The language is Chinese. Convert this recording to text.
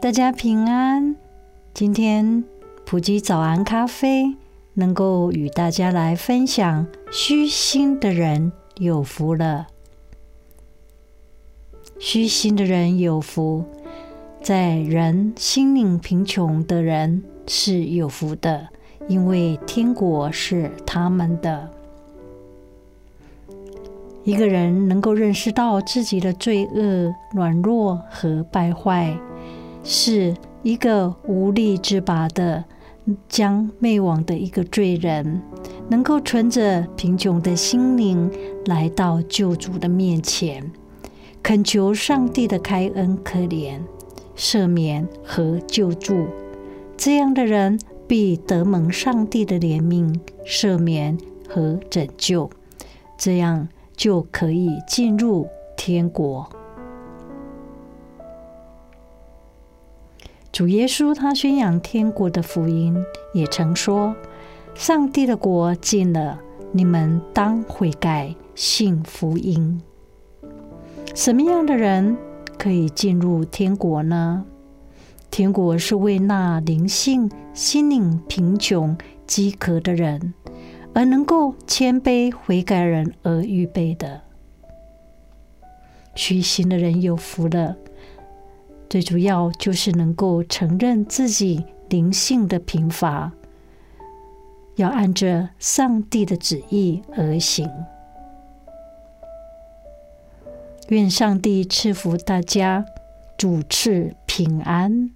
大家平安。今天普及早安咖啡能够与大家来分享：虚心的人有福了。虚心的人有福，在人心灵贫穷的人是有福的，因为天国是他们的。一个人能够认识到自己的罪恶、软弱和败坏。是一个无力自拔的将灭亡的一个罪人，能够存着贫穷的心灵来到救主的面前，恳求上帝的开恩可怜、赦免和救助。这样的人必得蒙上帝的怜悯、赦免和拯救，这样就可以进入天国。主耶稣他宣扬天国的福音，也曾说：“上帝的国近了，你们当悔改，信福音。”什么样的人可以进入天国呢？天国是为那灵性、心灵贫穷、饥渴的人，而能够谦卑悔改人而预备的。虚心的人有福了。最主要就是能够承认自己灵性的贫乏，要按着上帝的旨意而行。愿上帝赐福大家，主赐平安。